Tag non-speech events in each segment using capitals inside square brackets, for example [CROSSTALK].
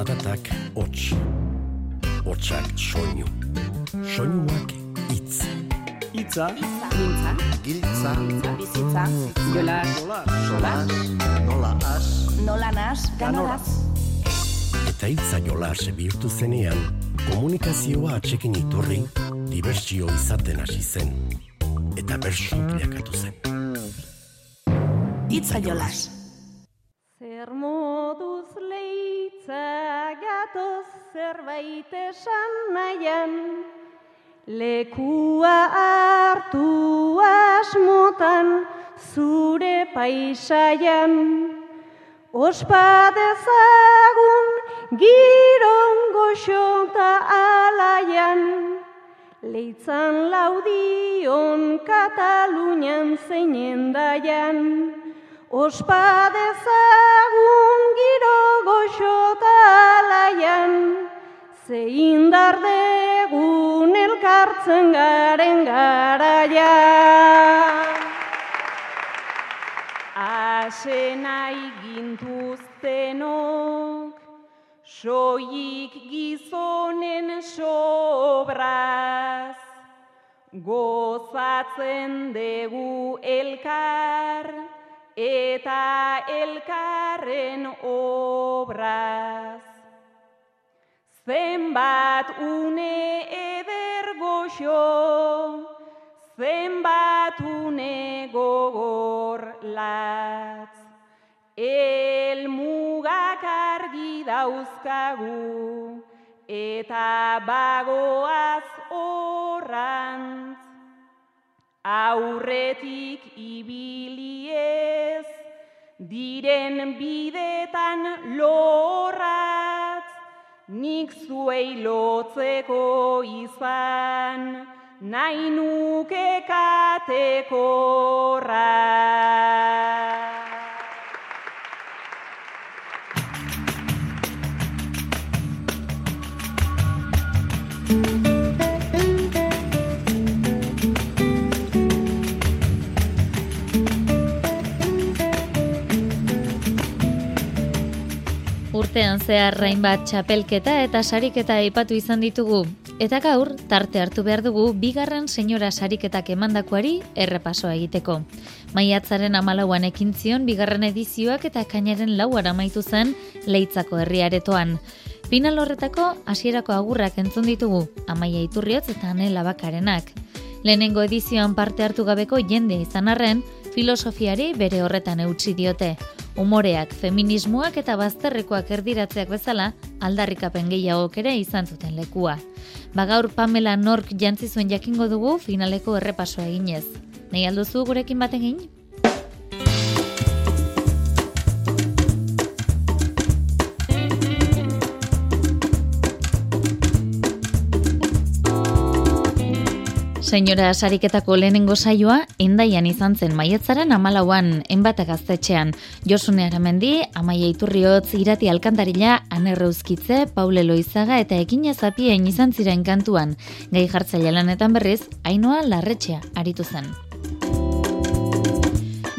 zaratak hots. Hotsak soinu. Soinuak hitz. Itza, Mintza, Giltza, bizitza, jola, sola, nola as, nola nas, ganoraz. Eta hitza jolas bihurtu zenean, komunikazioa atxekin iturri, dibertsio izaten hasi zen. Eta bersu bilakatu zen. Itza jolas. Gatoz zerbait esan nahian, lekua hartu asmotan zure paisaian. Ospa dezagun girongo xota alaian, leitzan laudion Katalunian zeinen daian. Ospa dezagun giro goxota alaian, ze indar degun elkartzen garen garaia. Asenai gintuztenok, soik gizonen sobraz, gozatzen degu elkar, eta elkarren obraz. Zenbat une eder goxo, zenbat une gogor latz. El mugak argi dauzkagu, eta bagoaz horrantz. Aurretik ibiliez, diren bidetan lorratz, nik zuei lotzeko izan, nahi nuke katekorra. Urtean zehar bat txapelketa eta sariketa aipatu izan ditugu. Eta gaur, tarte hartu behar dugu, bigarren senyora sariketak emandakoari errepasoa egiteko. Maiatzaren amalauan ekin zion, bigarren edizioak eta kainaren lauar amaitu zen leitzako herriaretoan. Final horretako hasierako agurrak entzun ditugu, amaia iturriotz eta anela bakarenak. Lehenengo edizioan parte hartu gabeko jende izan arren, filosofiari bere horretan eutsi diote. Umoreak, feminismoak eta bazterrekoak erdiratzeak bezala, aldarrikapen gehiagok ere izan zuten lekua. Bagaur Pamela Nork jantzi zuen jakingo dugu finaleko errepasoa eginez. Nahi alduzu gurekin baten egin? Senyora sariketako lehenengo saioa, endaian izan zen maietzaren amalauan, enbata gaztetxean. Josune Aramendi, Amaia Iturriotz, Irati Alkantarila, Anerreuzkitze, Paule Loizaga eta Ekina Zapien izan ziren kantuan. Gai jartzaile lanetan berriz, Ainoa Larretxea aritu zen.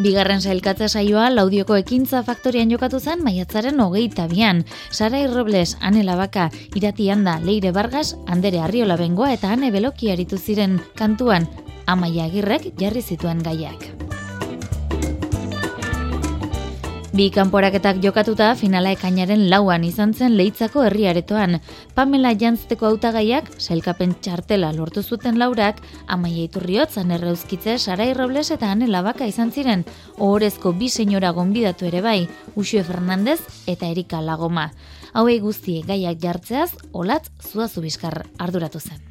Bigarren sailkatza saioa laudioko ekintza faktorian jokatu zen maiatzaren hogeita bian. Sarai Robles, Ane Labaka, Irati Handa, Leire Vargas, Andere Arriola Bengoa eta Ane Beloki aritu ziren kantuan, Amaia Agirrek jarri zituen gaiak. Bi kanporaketak jokatuta finala ekainaren lauan izan zen leitzako herriaretoan. Pamela jantzteko hautagaiak sailkapen txartela lortu zuten laurak, amaia iturriotz, anerreuzkitze, Sarai Robles eta Ane Labaka izan ziren, ohorezko bi senyora gonbidatu ere bai, Uxue Fernandez eta Erika Lagoma. Hauei guztie gaiak jartzeaz, olatz zuazu bizkar arduratu zen.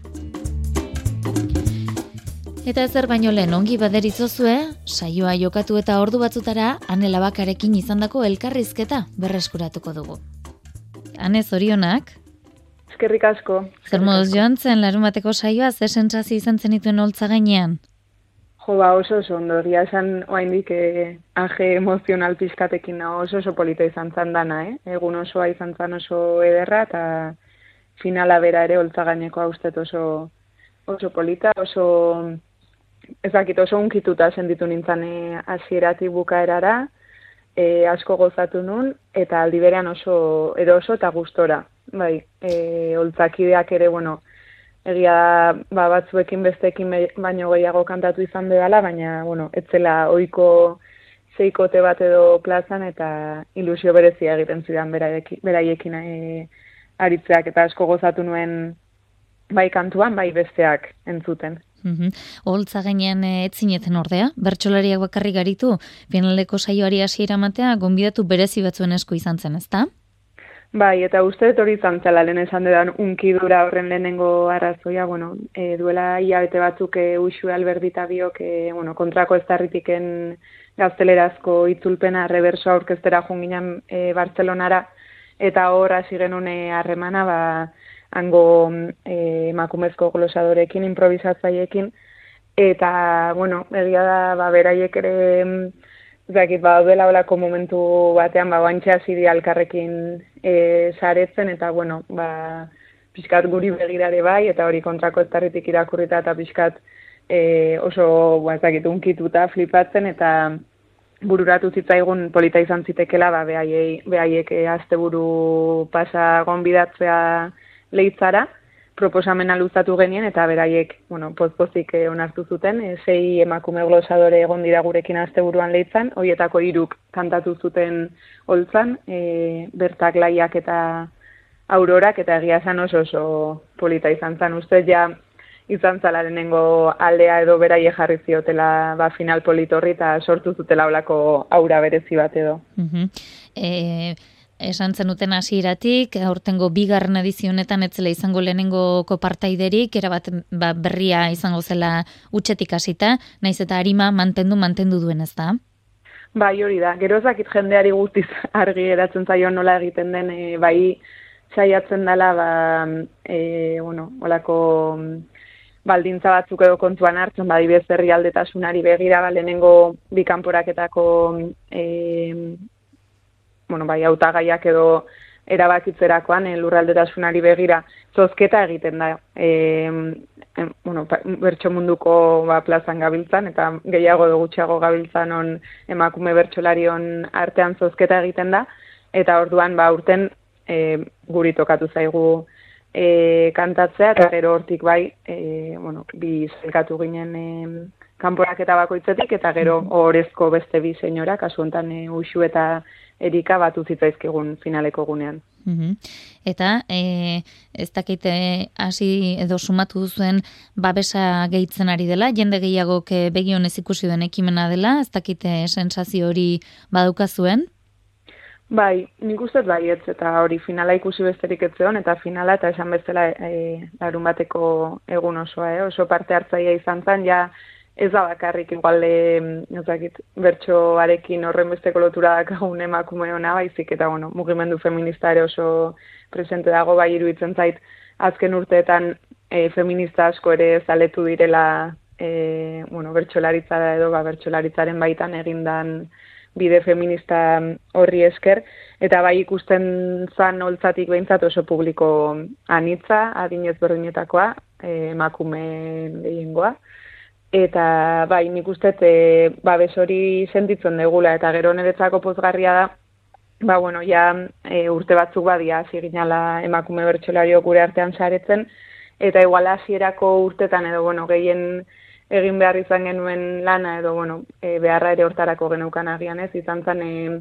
Eta ezer baino lehen ongi baderitzozue, saioa jokatu eta ordu batzutara Ane Labakarekin izandako elkarrizketa berreskuratuko dugu. Ane zorionak, Eskerrik asko. zer moduz joan zen larun bateko saioa, ze sentsazio izan zenituen holtza gainean? Jo, ba, oso oso ondo, egia esan oaindik eh, aje emozional pizkatekin nago, oso oso polita izan zan dana, eh? Egun osoa izan zan oso ederra, eta finala bera ere holtza gaineko haustet oso, oso polita, oso, ez dakit, oso unkituta senditu nintzen eh, hasieratik bukaerara, e, asko gozatu nun, eta aldi berean oso eroso eta gustora. Bai, e, oltzakideak ere, bueno, egia da, ba, batzuekin besteekin baino gehiago kantatu izan dela, baina, bueno, etzela oiko zeikote bat edo plazan, eta ilusio berezia egiten zidan beraiekin e, aritzeak, eta asko gozatu nuen bai kantuan, bai besteak entzuten. Mm Oltza gainean eh, etzineten ordea, bertsolariak bakarrik garitu, finaleko saioari hasiera matea, gonbidatu berezi batzuen esku izan zen, ezta? Bai, eta uste hori izan zela lehen esan dedan unkidura horren lehenengo arrazoia, bueno, e, duela hilabete batzuk e, usu alberdita biok, e, bueno, kontrako ez darritiken gaztelerazko itzulpena reverso aurkeztera junginan e, Bartzelonara, eta hor hasi genuen harremana, ba, hango e, emakumezko glosadorekin, improvisatzaiekin, eta, bueno, egia da, ba, beraiek ere, zakit, ba, duela olako momentu batean, ba, bantxe hasi alkarrekin e, saretzen, eta, bueno, ba, pixkat guri begirare bai, eta hori kontrako ez irakurrita, eta pixkat e, oso, ba, zakit, unkituta, flipatzen, eta bururatu zitzaigun polita izan zitekela, ba, behaiek e, azte buru pasa gonbidatzea, leitzara, proposamena luzatu genien, eta beraiek, bueno, pozpozik eh, onartu zuten, e, sei emakume glosadore egon dira gurekin azte buruan leitzan, horietako iruk kantatu zuten holtzan, e, bertak laiak eta aurorak, eta egia esan oso oso polita izan zen, uste ja, izan zala denengo aldea edo beraie jarri ziotela ba, final politorri eta sortu zutela olako aura berezi bat edo. Uh esan zenuten hasieratik aurtengo bigarren edizionetan etzela izango lehenengo kopartaiderik, erabat ba, berria izango zela utxetik hasita, naiz eta harima mantendu mantendu duen ez da? Bai, hori da. Gero ezakit jendeari guztiz [LAUGHS] argi eratzen zaio nola egiten den, e, bai saiatzen dela, ba, e, bueno, olako baldintza batzuk edo kontuan hartzen, bai bez aldetasunari begira, ba, lehenengo bikanporaketako e, bueno, bai, autagaiak edo erabakitzerakoan e, lurraldetasunari begira zozketa egiten da. E, e, bueno, bertso munduko ba, plazan gabiltzan, eta gehiago edo gutxiago gabiltzan on emakume bertsolarion artean zozketa egiten da, eta orduan ba, urten e, guri tokatu zaigu e, kantatzea, eta gero hortik bai, e, bueno, bi zelkatu ginen e, kanporak eta bakoitzetik, eta gero horrezko beste bi senyora, kasu honetan e, usu eta erika batu zitzaizkigun finaleko gunean. Mm Eta e, ez dakite hasi edo sumatu duzuen babesa gehitzen ari dela, jende gehiago begion ez ikusi duen ekimena dela, ez dakite sensazio hori baduka zuen? Bai, nik uste bai ez, eta hori finala ikusi besterik ez eta finala eta esan bezala e, larun bateko egun osoa, eh? oso parte hartzaia izan zen, ja ez da bakarrik igual ezakit bertsoarekin horren besteko lotura dakagun emakume ona baizik eta bueno, mugimendu feminista ere oso presente dago bai iruditzen zait azken urteetan e, feminista asko ere zaletu direla e, bueno, bertsolaritza edo ba, bertsolaritzaren baitan egindan bide feminista horri esker, eta bai ikusten zan holtzatik behintzat oso publiko anitza, adinez berdinetakoa, emakume gehiengoa, Eta bai, nik uste e, babes hori sentitzen degula eta gero niretzako pozgarria da, ba bueno, ja e, urte batzuk badia hasi ginala emakume bertsolario gure artean saretzen. Eta igual hasierako urtetan edo bueno, gehien egin behar izan genuen lana edo bueno, e, beharra ere hortarako geneukan agian ez, izan zen e,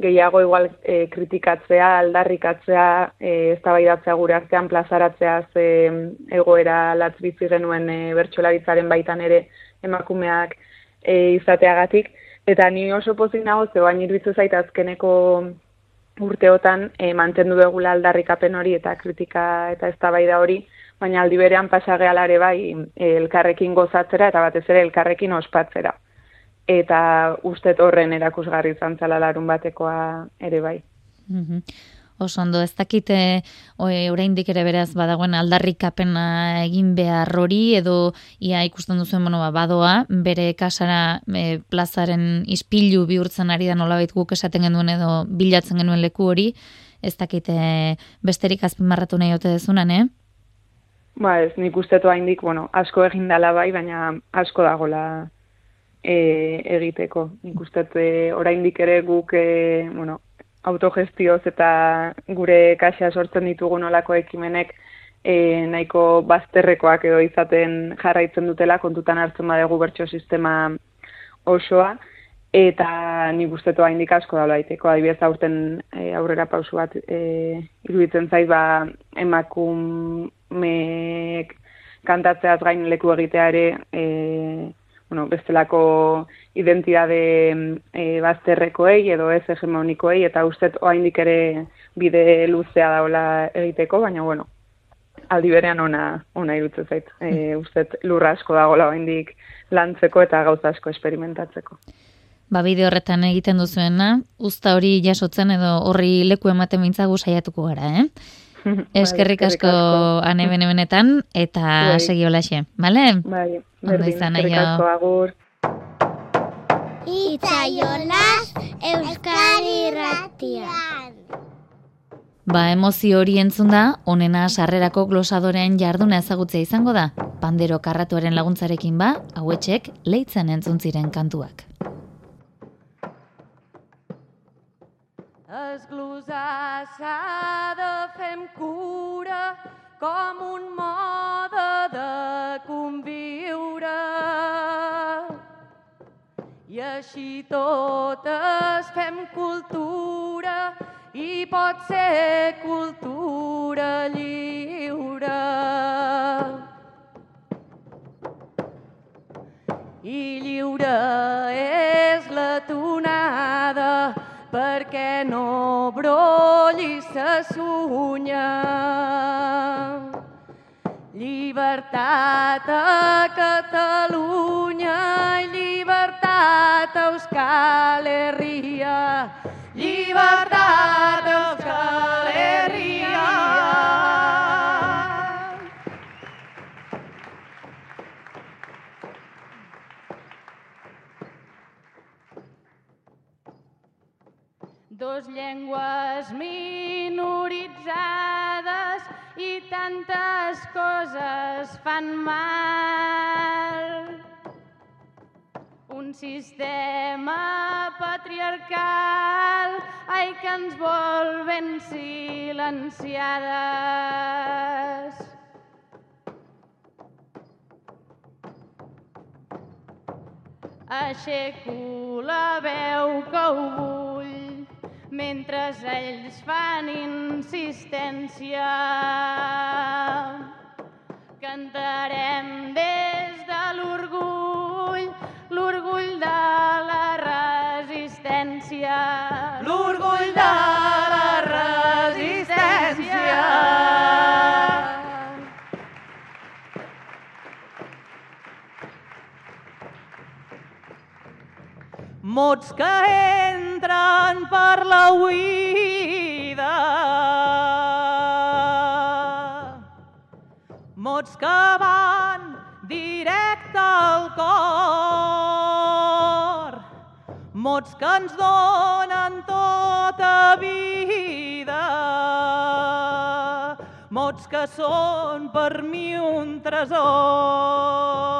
gehiago igual e, kritikatzea, aldarrikatzea, e, eztabaidatzea gure artean plazaratzea ze egoera latzbizi genuen e, bertsolaritzaren baitan ere emakumeak e, izateagatik. Eta ni oso pozik nago, ze bain irbizu zait azkeneko urteotan e, mantendu dugula aldarrikapen hori eta kritika eta eztabaida hori, baina aldi berean pasagealare bai e, elkarrekin gozatzera eta batez ere elkarrekin ospatzera eta ustet horren erakusgarri izan zala larun batekoa ere bai. Mm Oso ondo, ez dakite oraindik ere beraz badagoen aldarrikapena egin behar hori edo ia ikusten duzuen bueno, ba, badoa, bere kasara e, plazaren ispilu bihurtzen ari da nolabait guk esaten genuen edo bilatzen genuen leku hori, ez dakite besterik azpimarratu nahi ote dezunan, eh? Ba ez, nik ustetu haindik, bueno, asko egin dala bai, baina asko dagola e, egiteko. Nik e, oraindik ere guk e, bueno, autogestioz eta gure kaxa sortzen ditugun olako ekimenek e, nahiko bazterrekoak edo izaten jarraitzen dutela kontutan hartzen badegu bertso sistema osoa eta nik uste toa indik asko da laiteko. Adibidez aurten e, aurrera pausu bat e, iruditzen zait ba emakumeek kantatzeaz gain leku egitea ere e, bueno, bestelako identitate e, bazterrekoei edo ez hegemonikoei eta ustet oraindik ere bide luzea daola egiteko, baina bueno, aldi berean ona ona irutzen zait. E, ustet lurra asko dagoela oraindik lantzeko eta gauza asko experimentatzeko. Ba, bide horretan egiten duzuena, usta hori jasotzen edo horri leku ematen mintzagu saiatuko gara, eh? Eskerrik asko ane benetan eta bai. segi holaxe, bale? Bai, berdin, eskerrik asko agur. Itzaiolas Euskari Ratian. Ba, emozio hori entzun da, onena sarrerako glosadorean jarduna ezagutzea izango da. Pandero karratuaren laguntzarekin ba, hauetxek leitzen entzun ziren kantuak. Esglosar s'ha de fer amb cura com un mode de conviure. I així totes fem cultura i pot ser cultura lliure. I lliure és la tonada perquè no brolli sa sunya. Llibertat a Catalunya, llibertat a Euskal Herria, llibertat a Euskal Herria. Dos llengües minoritzades i tantes coses fan mal. Un sistema patriarcal, ai, que ens vol ben silenciades. Aixeco la veu que ho vull mentre ells fan insistència. Cantarem des de l'orgull, l'orgull de Mots que entren per la oïda. Mots que van directe al cor. Mots que ens donen tota vida. Mots que són per mi un tresor.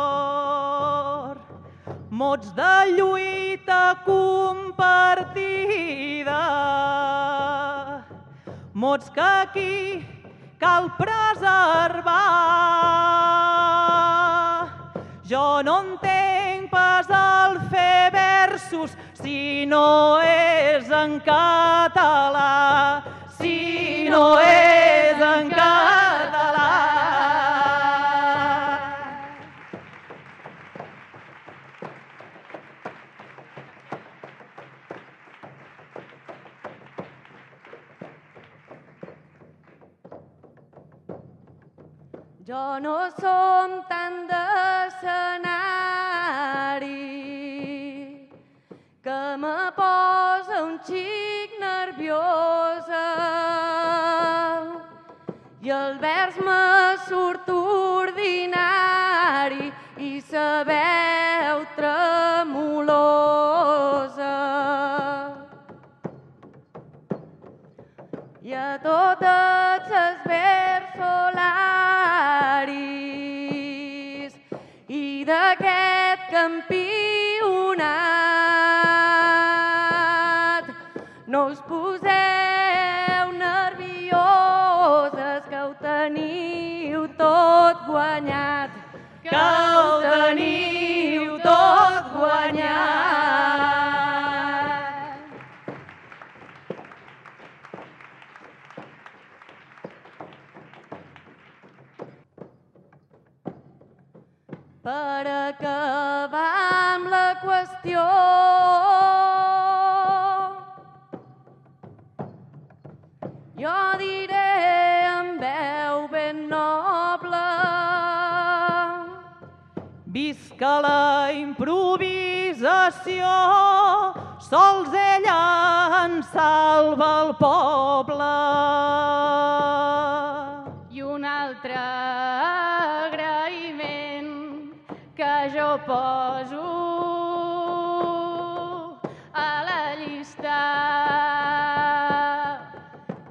Mots de lluita compartida. Mots que aquí cal preservar. Jo no entenc pas el fer versos si no és en català. Si no és en català. Xic nerviosa i el vers me surt ordinari i sa veu tremolosa. I a totes les versolaris i d'aquest campionat. No us poseu nervioses, que ho teniu tot guanyat. Que ho teniu tot guanyat. Per acabar amb la qüestió, Visca la improvisació, sols ella en salva el poble. I un altre agraïment que jo poso a la llista.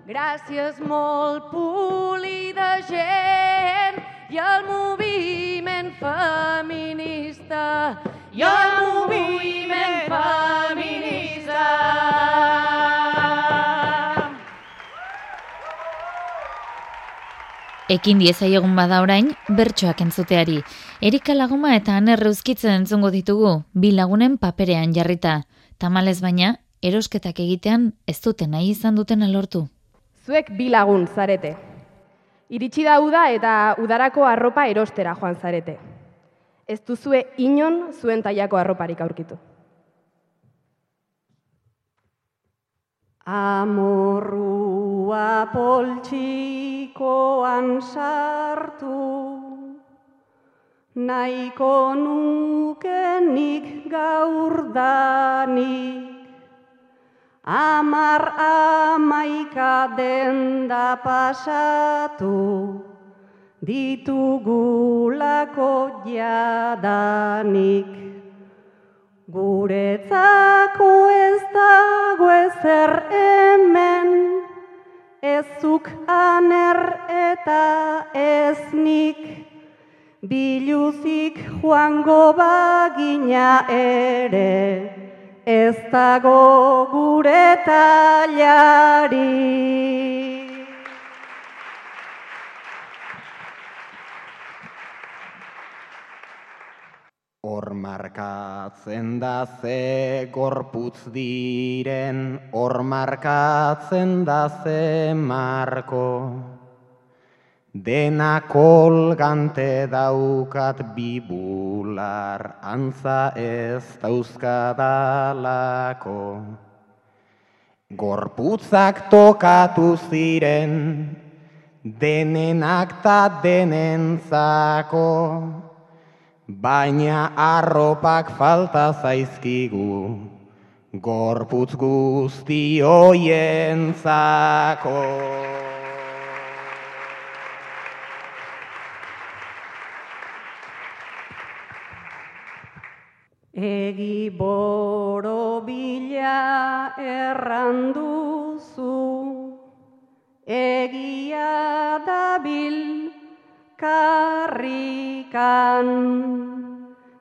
Gràcies molt polida gent i el moviment feminista. I el moviment feminista. Ekin diezaiogun bada orain, bertsoak entzuteari. Erika laguma eta anerre uzkitzen entzungo ditugu, bi lagunen paperean jarrita. Tamalez baina, erosketak egitean ez duten nahi izan duten alortu. Zuek bi lagun zarete. Iritsi da uda eta udarako arropa erostera joan zarete. Ez duzue inon zuen tailako arroparik aurkitu. Amorrua poltsikoan sartu, nahiko nukenik gaur danik, amar amaika denda pasatu, ditugulako jadanik. Guretzako ez dago ezer hemen, ezuk aner eta ez nik, biluzik joango bagina ere, ez dago gure talari. Hor markatzen da ze gorputz diren, hor markatzen da ze marko. Dena kolgante daukat bibular, antza ez dauzkadalako. Gorputzak tokatu ziren, denenak ta denentzako. Baina arropak falta zaizkigu, gorputz guzti hoientzako. Egi boro bila erranduzu, egia dabil karrikan.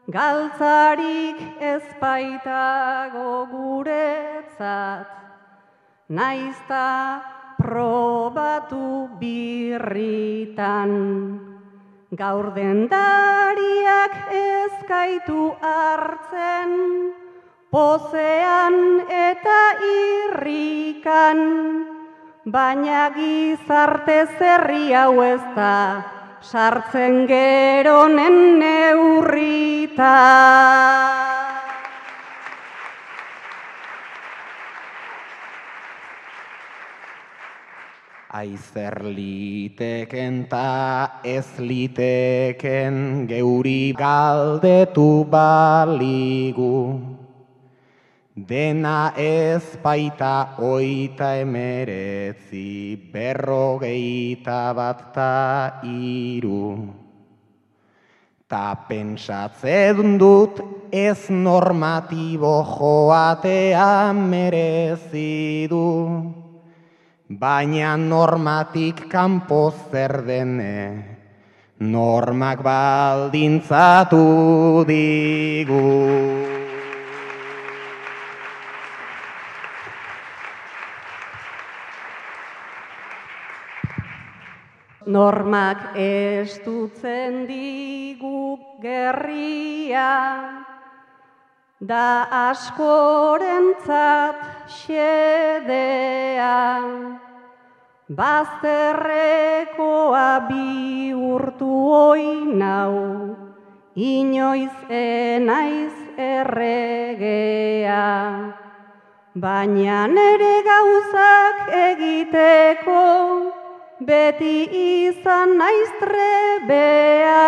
Galtzarik ez baitago guretzat, naizta probatu birritan. Gaur dendariak ez gaitu hartzen, pozean eta irrikan, baina gizarte zerri hau ez da, sartzen geronen neurrita. Aizer liteken ta ez liteken geuri galdetu baligu. Dena ez baita oita emeretzi berrogeita bat ta iru. Ta pentsatzen dut ez normatibo joatea merezi du. Baina normatik kanpo zer dene, normak baldintzatu digu. Normak estutzen digu gerria, da askorentzat xedea. Bazterrekoa bihurtu oinau, inoiz enaiz erregea. Baina nere gauzak egiteko, beti izan naiz trebea.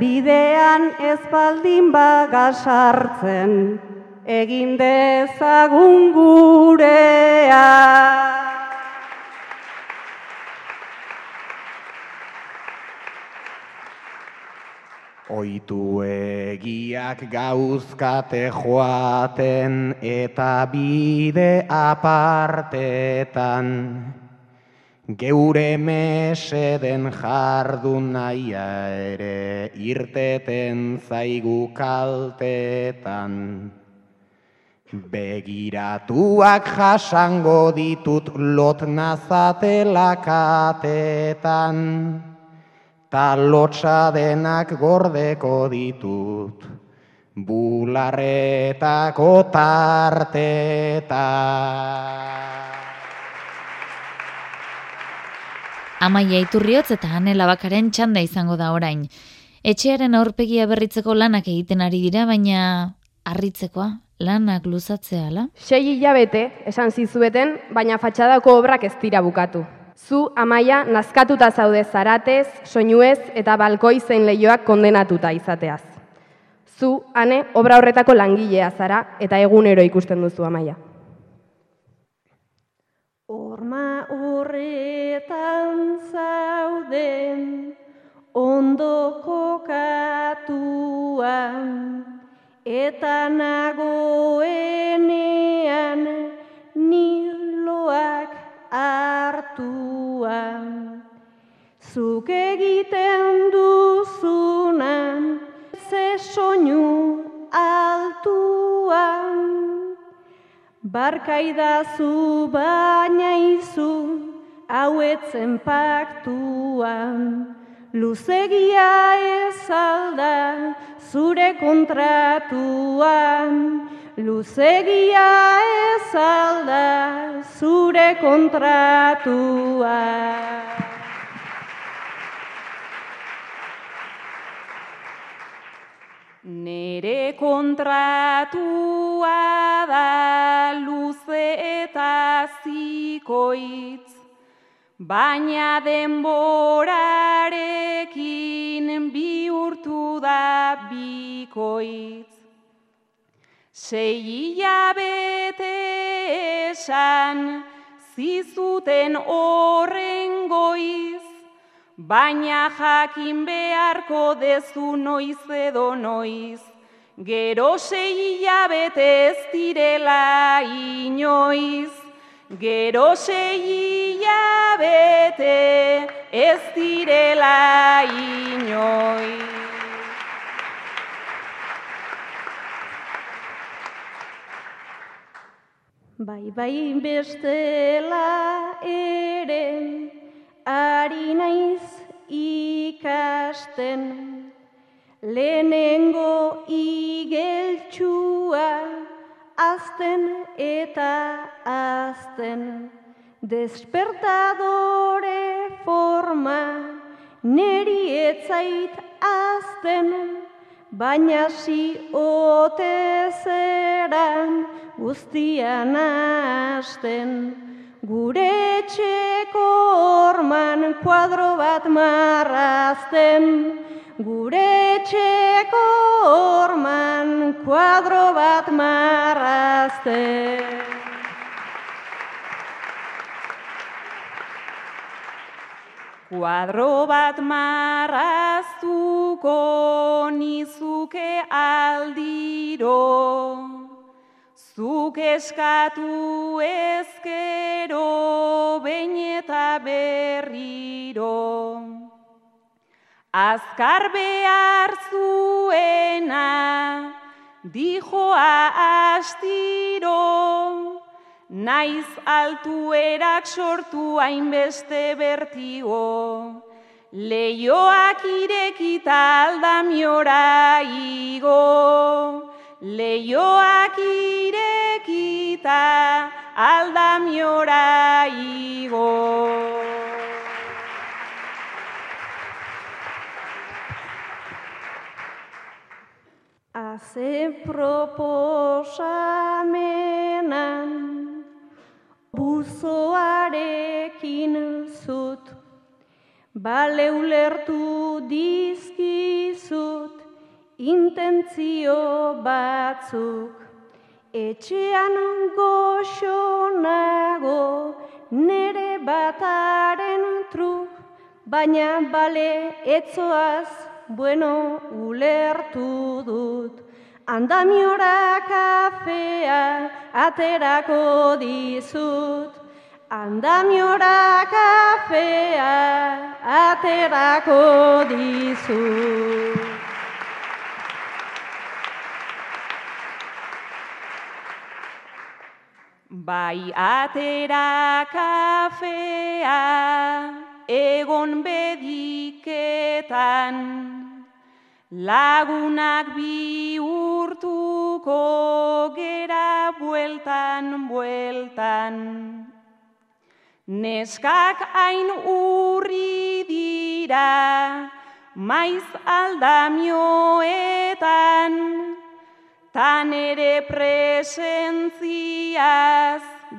Bidean ez baldin bagasartzen, egin dezagun gurea. Oitu egiak gauzkate joaten eta bide apartetan. Geure meseden jardun naia ere irteten zaigu kaltetan. Begiratuak jasango ditut lot nazatela katetan ta lotxa denak gordeko ditut, bularretako tarteta. Amaia iturriotz eta anela bakaren txanda izango da orain. Etxearen aurpegia berritzeko lanak egiten ari dira, baina harritzekoa, lanak luzatzea, la? Sei hilabete, esan zizueten, baina fatxadako obrak ez dira bukatu. Zu, amaia, nazkatuta zaude zaratez, soinuez eta balkoi zein lehioak kondenatuta izateaz. Zu, ane, obra horretako langilea zara eta egunero ikusten duzu amaia. Horma horretan zauden ondo kokatuan eta nagoenean niloak hartuan. Zuk egiten duzunan, ze soinu altuan. Barkaidazu baina izu, hauetzen paktuan. Luzegia ez alda, zure kontratuan. Luzegia ez alda zure kontratua. Nere kontratua da luze eta zikoitz, baina denborarekin bihurtu da bikoitz. Sei hilabete esan zizuten horren goiz, baina jakin beharko dezu noiz edo noiz. Gero sei hilabete ez direla inoiz, gero sei hilabete ez direla inoiz. Bai, bai, bestela ere, ari naiz ikasten, lehenengo igeltsua, azten eta azten, despertadore forma, neri etzait azten, baina si ote zeran, guztian hasten, gure etxeko orman kuadro bat marrazten, gure etxeko orman kuadro bat marrazten. Kuadro bat marraztuko nizuke aldiro, Zuk eskatu ezkero, bain eta berriro. Azkar behar zuena, dijoa astiro, naiz altuerak sortu hainbeste bertigo. Leioak irekita aldamiora igo, leioak irekita aldamiora igo. Aze proposamenan buzoarekin zut, bale ulertu dizkizut intentzio batzuk. Etxean goxonago nere bataren truk, baina bale etzoaz bueno ulertu dut. Andamiora kafea aterako dizut. Andamiora kafea aterako dizut. Bai atera kafea egon bediketan, lagunak bi urtuko gera bueltan, bueltan. Neskak hain urri dira, maiz aldamioetan, tan ere presentziaz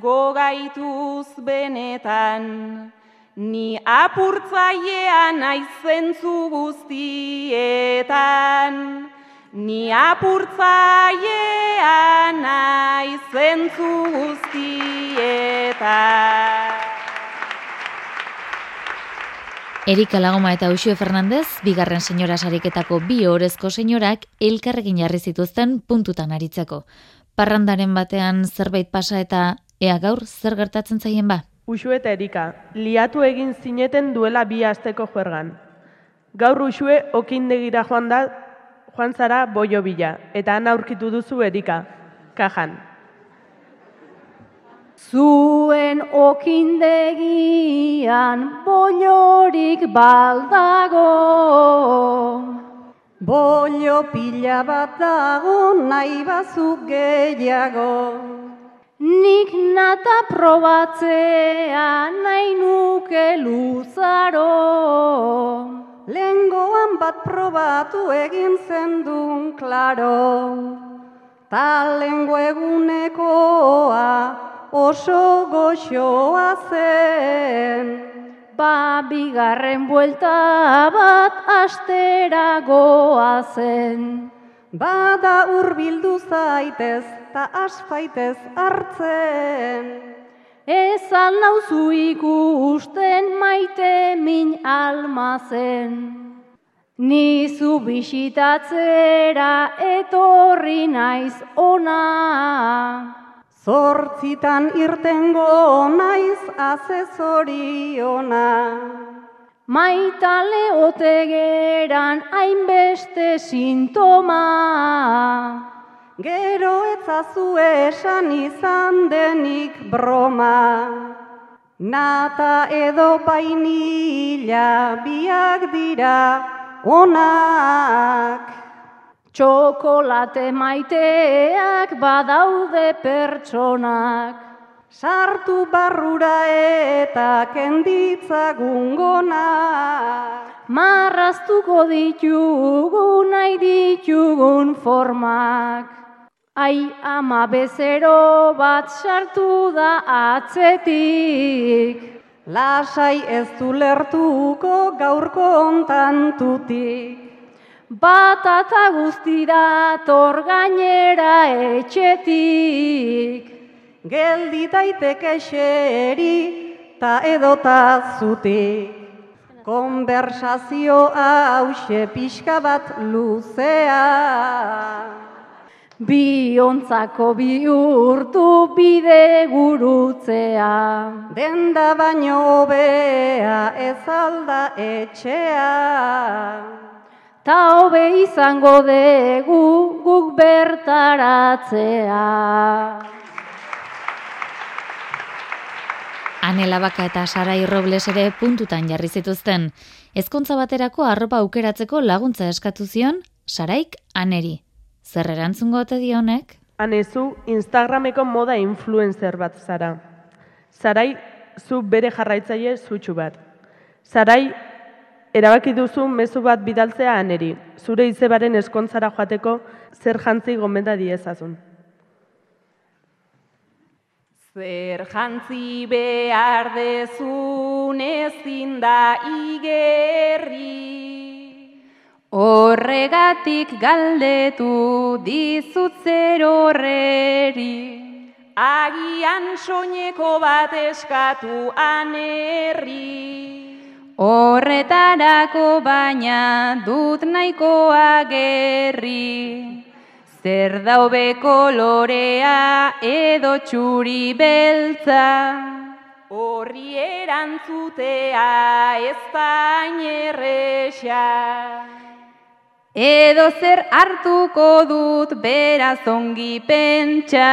gogaituz benetan. Ni apurtzailea naizentzu guztietan, ni apurtzailea naizentzu guztietan. Erika Lagoma eta Uxue Fernandez, bigarren senyora sariketako bi orezko senyorak elkarrekin jarri zituzten puntutan aritzeko. Parrandaren batean zerbait pasa eta ea gaur zer gertatzen zaien ba? Uxue eta Erika, liatu egin zineten duela bi asteko juergan. Gaur Uxue okindegira joan da joan zara boio bila, eta han aurkitu duzu Erika, kajan. Zuen okindegian bollorik baldago. Bollo pila bat dago nahi bazuk gehiago. Nik nata probatzea nahi nuke luzaro. Lengoan bat probatu egin zendun klaro. Ta lengo egunekoa oso goxoa zen. Ba bigarren buelta bat astera goazen. Bada hurbildu zaitez ta asfaitez hartzen. Ez alnauzu ikusten maite min almazen. Nizu bisitatzera etorri naiz ona. Zortzitan irtengo naiz azezoriona. Maitale otegeran hainbeste sintoma. Gero etzazu esan izan denik broma. Nata edo painila biak dira onak. Txokolate maiteak badaude pertsonak. Sartu barrura eta kenditzagun gonak. Marraztuko ditugu nahi ditugun formak. Ai ama bezero bat sartu da atzetik. Lasai ez du lertuko gaur kontantutik. Batata guztira tor gainera etxetik. Geldi daiteke xeri ta edota zutik. Konversazio hause pixka bat luzea. Biontzako bihurtu bide gurutzea. Denda baino hobea ez alda etxea. Ta hobe izango dugu guk bertaratzea. Anela Baka eta Sarai Robles ere puntutan jarri zituzten. Ezkontza baterako arropa aukeratzeko laguntza eskatu zion Saraik Aneri. Zer erantzungo ote dionek? Anezu Instagrameko moda influencer bat zara. Sarai zu bere jarraitzaile zutxu bat. Sarai erabaki duzu mezu bat bidaltzea aneri. Zure izebaren eskontzara joateko zer jantzi gomenda diezazun. Zer jantzi behar dezun ezin da igerri. Horregatik galdetu dizut zer horreri. Agian soineko bat eskatu anerri. Horretarako baina dut nahikoa gerri. Zer daube kolorea edo txuri beltza. Horri erantzutea ez da inerresa. Edo zer hartuko dut beraz ongi pentsa.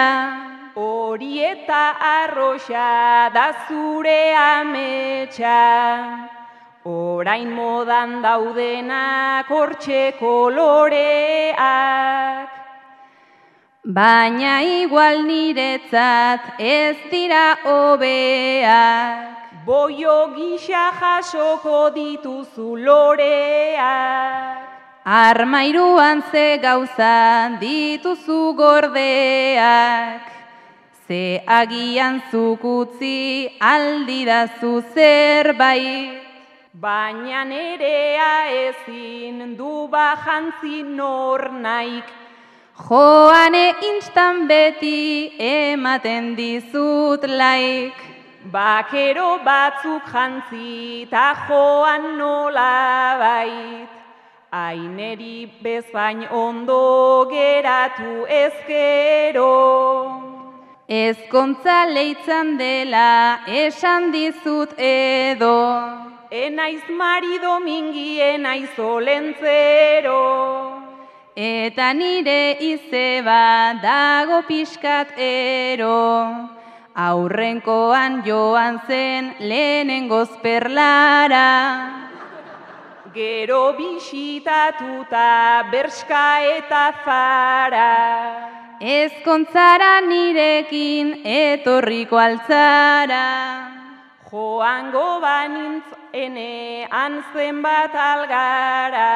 Hori eta arroxa da zure ametsa. Orain modan daudenak hortxe koloreak. Baina igual niretzat ez dira hobeak. Boio gisa jasoko dituzu loreak. Armairuan ze gauza dituzu gordeak. Ze agian zukutzi aldidazu zerbait. Baina nerea ezin du bajantzi nor naik. Joane instan beti ematen dizut laik. Bakero batzuk jantzi ta joan nola bait. Aineri bezain ondo geratu ezkero. Ezkontza leitzan dela esan dizut edo. Enaiz mari domingi enaiz olentzero. Eta nire izeba dago pixkat ero. Aurrenkoan joan zen lehenengoz perlara. Gero bisitatuta berska eta zara. Ezkontzara nirekin etorriko altzara. Joango banintz enean zenbat algara.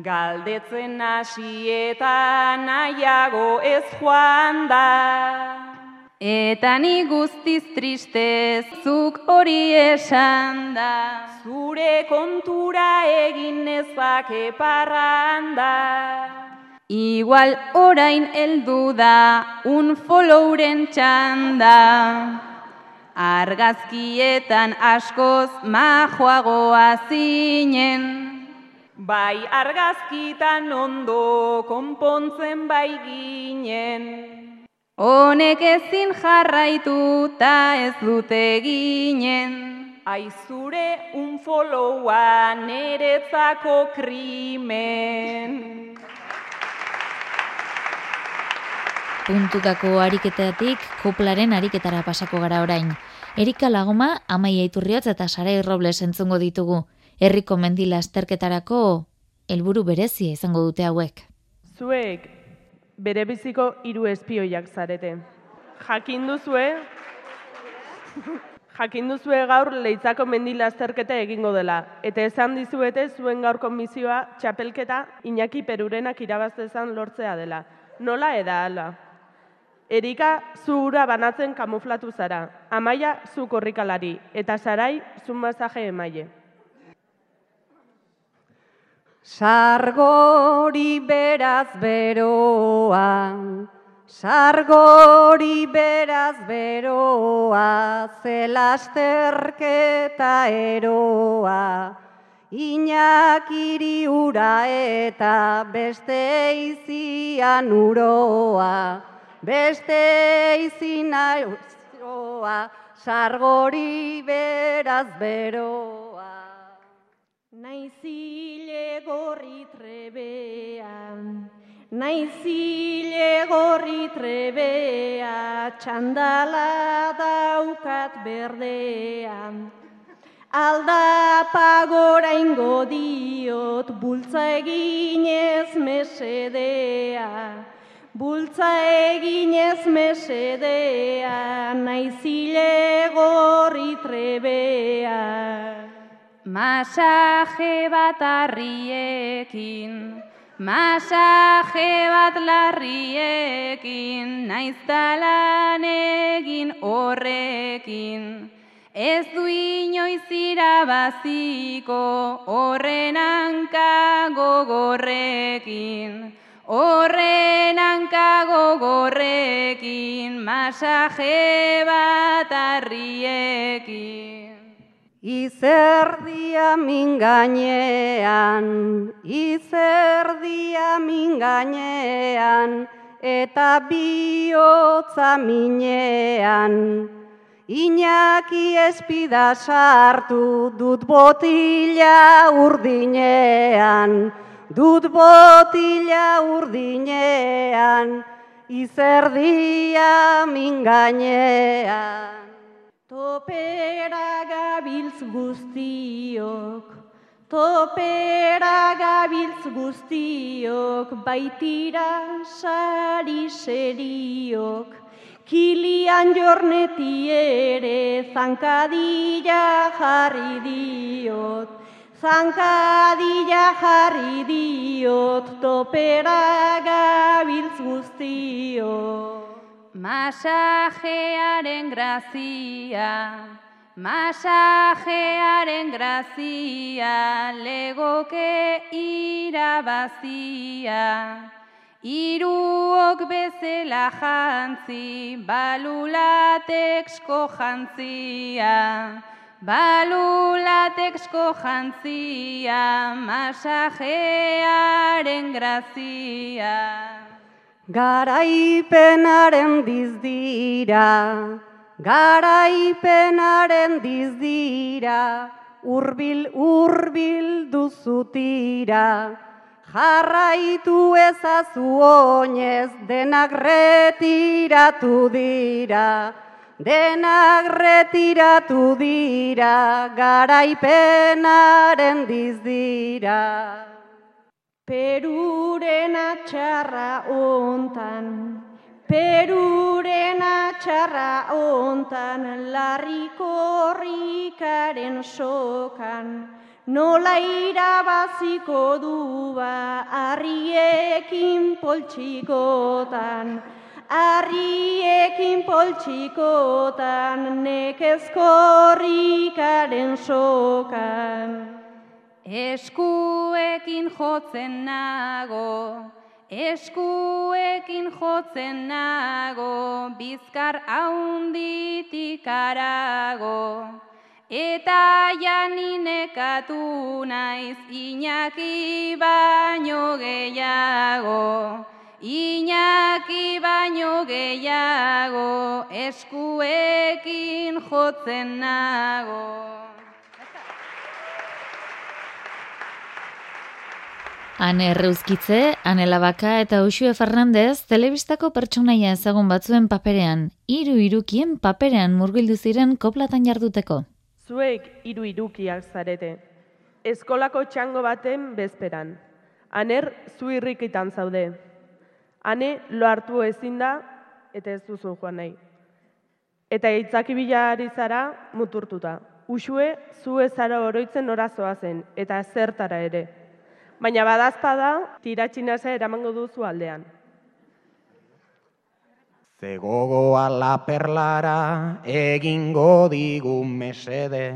Galdetzen hasi eta nahiago ez joan da. Eta ni guztiz tristez zuk hori esan da. Zure kontura egin nezake parranda. Igual orain heldu da un followren txanda. Argazkietan askoz majoagoa zinen. Bai argazkitan ondo konpontzen bai ginen. Honek ezin jarraitu ta ez dute ginen. Aizure un followa neretzako krimen. Puntutako ariketatik koplaren ariketara pasako gara orain. Erika Lagoma, Amaia Iturriotz eta Sarai Robles entzungo ditugu. Herriko mendila esterketarako helburu berezia izango dute hauek. Zuek bere biziko hiru espioiak zarete. Jakin duzue, [LAUGHS] jakin duzue gaur leitzako mendila azterketa egingo dela. Eta esan dizuete zuen gaurko misioa txapelketa Iñaki Perurenak irabaztezan lortzea dela. Nola eda ala? Erika zu ura banatzen kamuflatu zara. Amaia zu korrikalari. Eta sarai zu masaje emaile. Sargori beraz beroa, sargori beraz beroa, zelasterketa eroa, Inakiri ura eta beste izian uroa, beste izina uroa, sargori beraz beroa. Naizile gorri trebean, naizile gorri trebea, txandala daukat berdean. Aldapa gora ingo diot, bultza eginez mesedea. Bultza eginez mesedea, naizile gorri trebea. Masaje bat arriekin, masaje bat larriekin, naiz talan egin horrekin. Ez du inoiz irabaziko horren hanka gogorrekin. Horren hanka gogorrekin, masaje bat arriekin. Izerdia min gainean, izerdia min gainean, eta bihotza minean. Iñaki espida sartu dut botila urdinean, dut botila urdinean, izerdia min gainean. Topera gabiltz guztiok, topera gabiltz guztiok, baitira sari seriok. Kilian jorneti ere zankadila jarri diot, zankadila jarri diot, topera gabiltz guztiok. Masajearen grazia, masajearen grazia, legoke irabazia. Iruok bezela jantzi, balulatexko jantzia. Balulatexko jantzia, masajearen grazia. Garaipenaren dizdira, garaipenaren dizdira, urbil urbil duzutira, jarraitu ezazu oinez denak retiratu dira, denak retiratu dira, garaipenaren dizdira. Peruren atxarra ontan, Peruren atxarra ontan, larriko horrikaren sokan, nola irabaziko du ba, arriekin poltsikotan, arriekin poltsikotan, nekezko horrikaren sokan. Eskuekin jotzen nago, eskuekin jotzen nago, bizkar haunditik arago. Eta janinekatu naiz inaki baino gehiago, inaki baino gehiago, eskuekin jotzen nago. Ane Erreuzkitze, Ane Labaka eta Uxue Fernandez telebistako pertsonaia ezagun batzuen paperean, hiru irukien paperean murgildu ziren koplatan jarduteko. Zuek hiru irukiak zarete. Eskolako txango baten bezperan. Aner zu irrikitan zaude. Ane lo hartu ezin da eta ez duzu joan nahi. Eta itzaki bilari zara muturtuta. Uxue zu ez zara oroitzen orazoa zen eta zertara ere baina badazpada tiratxinasa eramango duzu aldean. Zegogoa la perlara egingo digu mesede.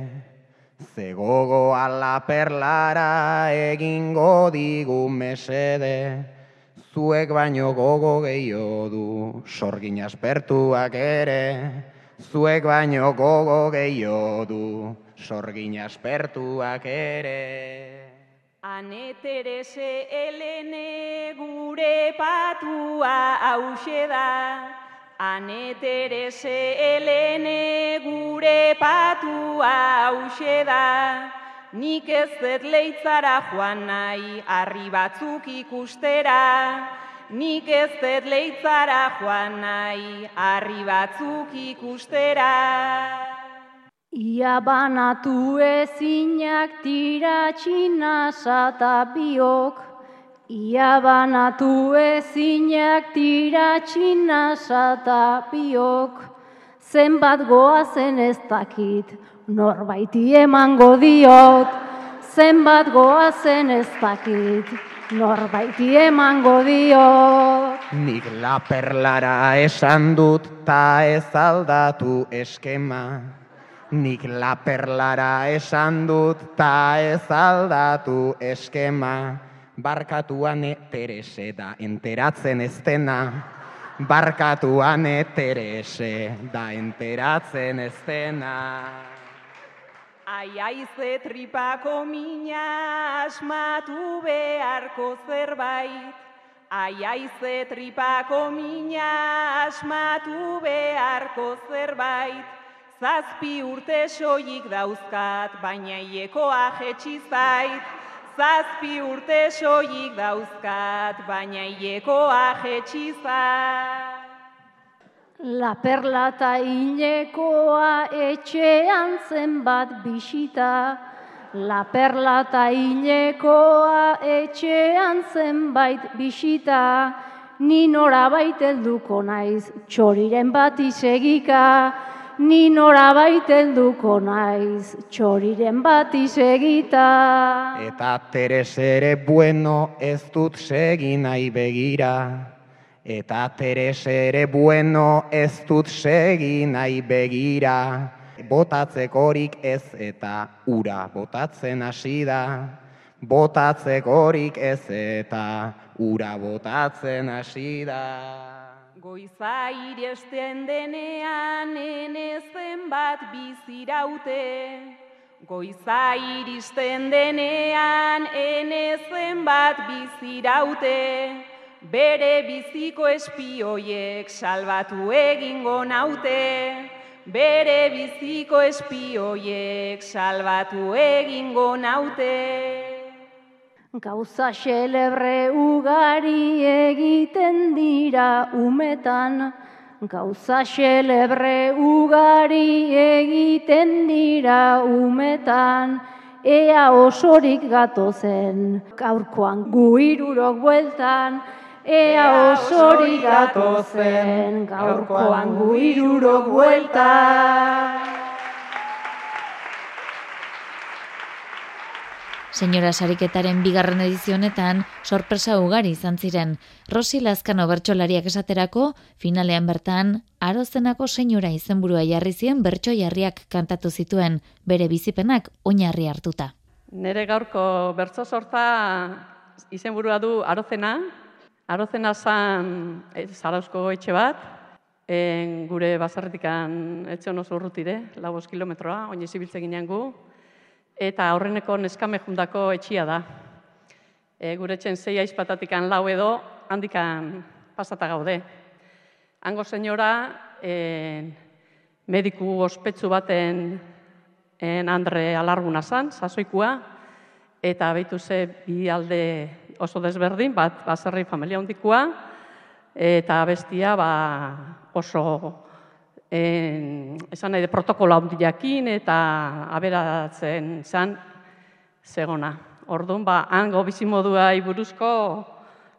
Zegogoa la perlara egingo digu mesede. Zuek baino gogo gehiago du, sorgin aspertuak ere. zuek baino gogo gehiago du, sorgin aspertuak ere. Aneterese elene gure patua hause da, Aneterese elene gure patua hause da, Nik ez dut leitzara joan nahi, harri batzuk ikustera, Nik ez dut leitzara joan nahi, harri batzuk ikustera. Ia banatu ezinak tira txina biok, Ia banatu ezinak tira txina biok, Zenbat goazen ez dakit, norbaiti emango diot, zenbat goazen ez dakit, norbaiti emango dio. Nik la perlara esan dut ta ez aldatu eskema. Nik la perlara esan dut ta ez aldatu eskema. Barkatuan eterese da enteratzen ez. Barkatuan eterese da enteratzen ez dena. Ai, aize tripako mina asmatu beharko zerbait. Ai, aize tripako mina asmatu beharko zerbait. Zazpi urte soik dauzkat, baina iekoa jetxizait. Zazpi urte soik dauzkat, baina iekoa jetxizait. La perlata hilekoa etxean zenbat bisita, La perlata hilekoa etxean zenbait bisita, Ni nora baitelduko naiz txoriren bat izegika, Ni nora baitelduko naiz txoriren bat izegita. Eta teresere bueno ez dut segin nahi begira, Eta Terese ere bueno ez dut segi nahi begira, botatzekorik ez eta ura botatzen hasi da. Botatzekorik ez eta ura botatzen hasi da. Goiza iresten denean enezen bat biziraute. Goiza iristen denean enezen bat biziraute. Bere biziko espioiek salbatu egingo naute. Bere biziko espioiek salbatu egingo naute. Gauza xelebre ugari egiten dira umetan. Gauza xelebre ugari egiten dira umetan. Ea osorik gatozen, gaurkoan guirurok bueltan. Ea osori gatozen gaurkoan guiruro buelta. Señora Sariketaren bigarren edizionetan sorpresa ugari izan ziren. Rosi Lazkano bertsolariak esaterako, finalean bertan, arozenako senyora izenburua jarri zien bertso jarriak kantatu zituen, bere bizipenak oinarri hartuta. Nere gaurko bertso sorta izenburua du arozena, Arozena zan e, zarauzko etxe bat, en, gure bazarretikan etxe hono zurrutire, labos kilometroa, oin zibiltze ginean gu, eta aurreneko neskame jundako etxia da. E, gure etxen zei aizpatatikan lau edo, handikan pasata gaude. Hango senyora, en, mediku ospetsu baten en Andre alarguna zan, sasoikua, eta behitu ze bi alde oso desberdin, bat baserri familia hondikoa, eta bestia ba, oso en, esan nahi de protokola hondiakin eta aberatzen zan zegona. Orduan, ba, hango bizimodua iburuzko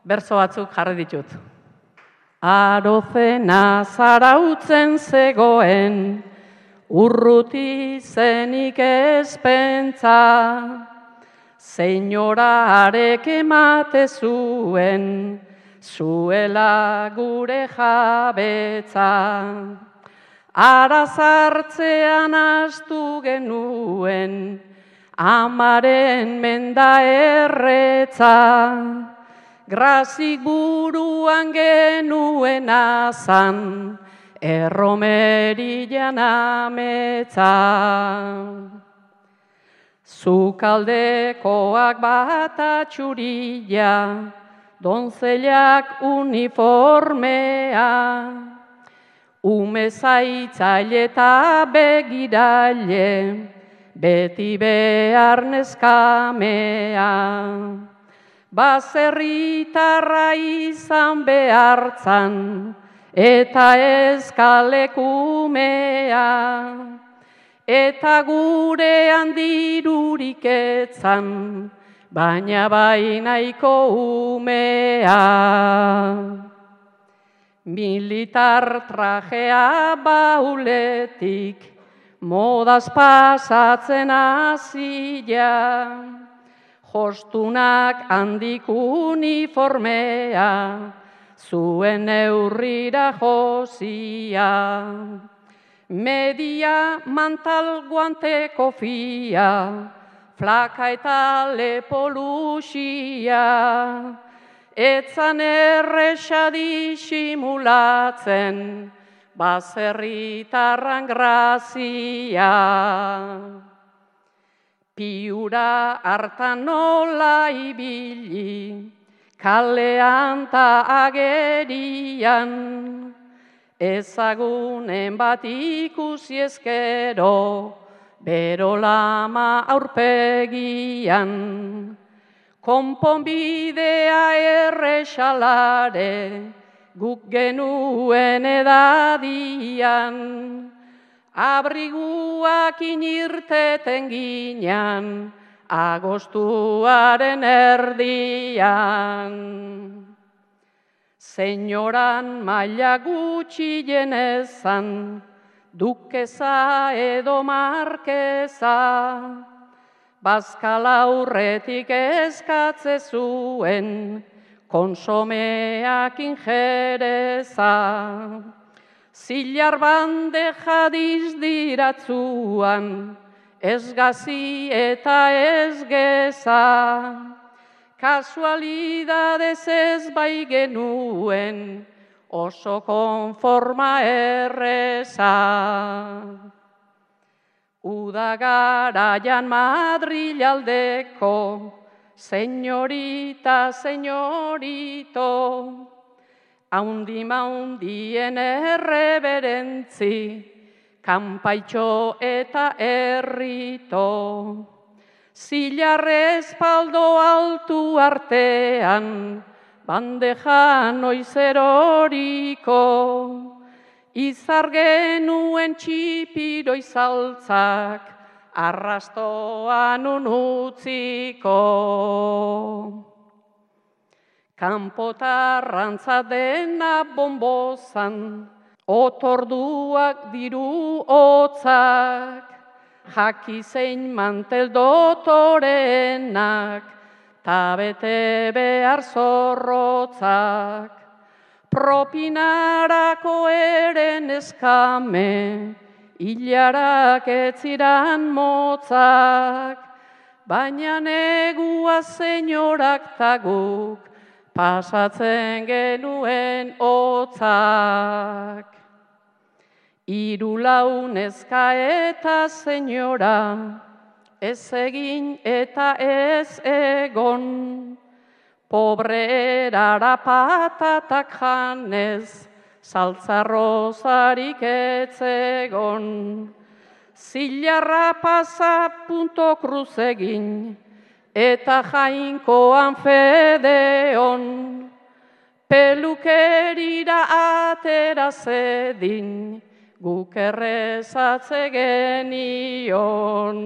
berzo batzuk jarri ditut. Arozena zarautzen zegoen, urruti zenik ezpentza, Señorarek emate zuen, zuela gure jabetza. Ara zartzean astu genuen, amaren menda erretza. Grazik buruan genuen azan, erromerian ametza. Zukaldekoak bat atxurila, donzelak uniformea, ume zaitzaile eta begiraile, beti behar neskamea. Baserritarra izan behartzan, eta eskalekumea, eta gure handirurik etzan, baina bainaiko umea. Militar trajea bauletik, modaz pasatzen azila, jostunak handik uniformea, zuen eurrira josia. Media mantal guante kofia, flaka eta lepolusia, etzan erresa disimulatzen, baserritarran grazia. Piura hartan nola ibili, kalean ta agerian, ezagunen bat ikusi ezkero, bero lama aurpegian. Konponbidea erresalare, guk genuen edadian, abriguak inirteten ginean, agostuaren erdian. Senyoran maila gutxi jenezan, dukeza edo markeza, bazkala urretik eskatze zuen, konsomeak injereza. Zilar bande jadiz diratzuan, ez gazi eta ez geza. Kasualidadez ez bai genuen, oso konforma erreza. Udagaraian Madrilaldeko, senyorita, senyorito, haundi maundien erreberentzi, kanpaitxo eta errito. Zilarre espaldo altu artean, bandeja noizeroriko, izar genuen txipiro izaltzak, arrastoan unutziko. Kampotarrantza dena bombozan, otorduak diru otzak, jaki zein mantel dotorenak, tabete behar zorrotzak. Propinarako eren eskame, hilarak etziran motzak, baina negua senyorak taguk, pasatzen genuen otzak. Iru launezka eta senyora, ez egin eta ez egon, pobre erara patatak janez, saltzarrozarik etzegon. Zilarra pasa punto cruz egin, eta jainkoan fedeon, pelukerira atera zedin, guk errezatze genion.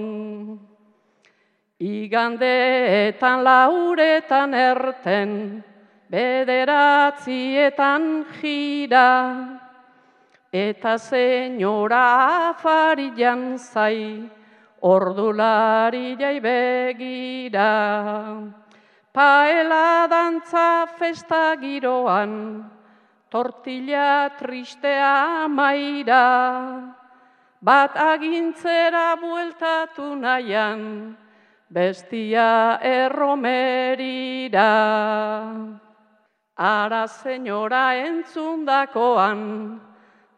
Igandeetan lauretan erten, bederatzietan jira, eta senyora afarian zai, ordulari jai begira. Paela dantza festa giroan, tortilla tristea maira, bat agintzera bueltatu nahian, bestia erromerira. Ara senyora entzundakoan,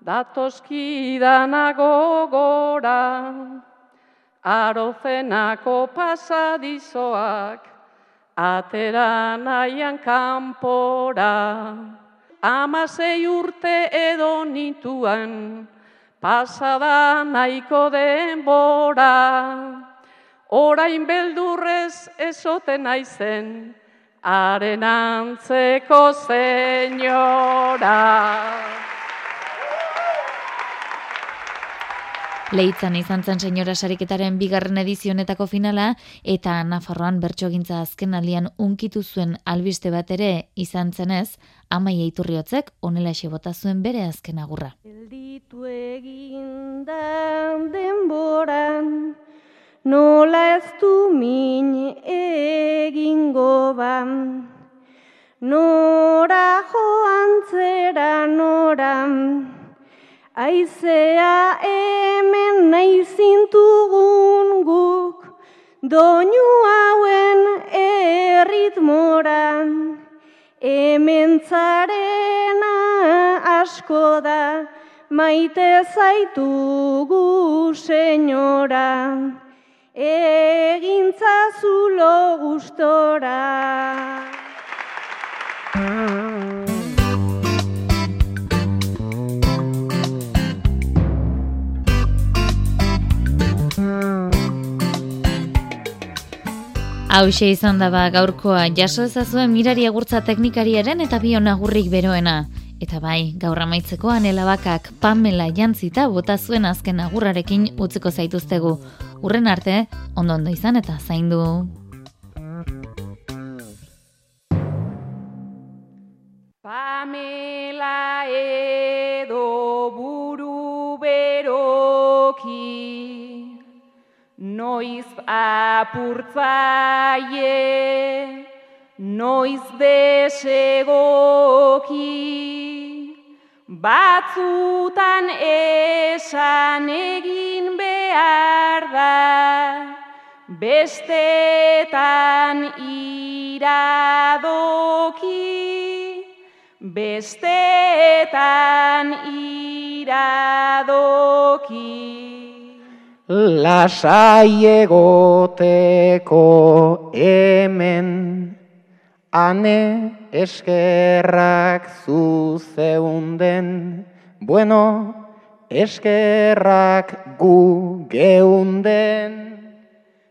datoskidanago gora, arozenako pasadizoak, atera nahian kanpora, amasei urte edo nituan, pasada nahiko denbora, orain beldurrez ezoten naizen, haren antzeko senyora. Leitzan izan zen senyora sariketaren bigarren edizionetako finala eta Nafarroan bertsogintza azken aldian unkitu zuen albiste bat ere izan zenez, amai eiturriotzek onela bota zuen bere azken agurra. Elditu egindan denboran, nola ez du min egingo ban, nora joan zera noran, Aizea hemen nahi zintugun guk, doinu hauen erritmoran, hemen zarena asko da, maite zaitugu senyora, egintza zulo gustora. Hau izan daba gaurkoa jaso ezazuen mirari agurtza teknikariaren eta bion agurrik beroena. Eta bai, gaur amaitzeko anelabakak Pamela jantzita bota zuen azken agurrarekin utziko zaituztegu. Urren arte, ondo ondo izan eta zaindu. Pamela edo buru beroki Noiz apurtzaie, noiz desegoki, batzutan esan egin behar da, bestetan iradoki, bestetan iradoki. Lasai egoteko hemen ane eskerrak zu zeunden. Bueno eskerrak gu geunden.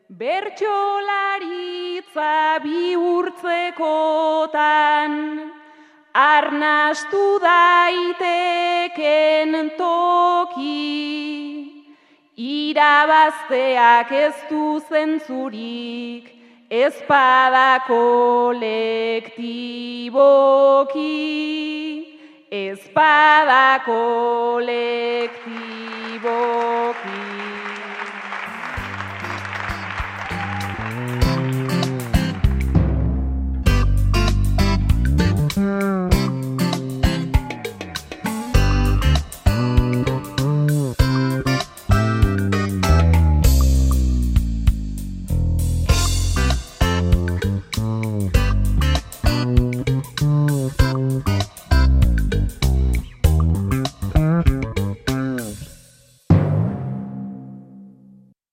Bertxolaritza bihurtzekotan arnastu daiteken toki. Irabazteak ez du zentzurik, ez pada kolektiboki, Ez bada kolektiboki.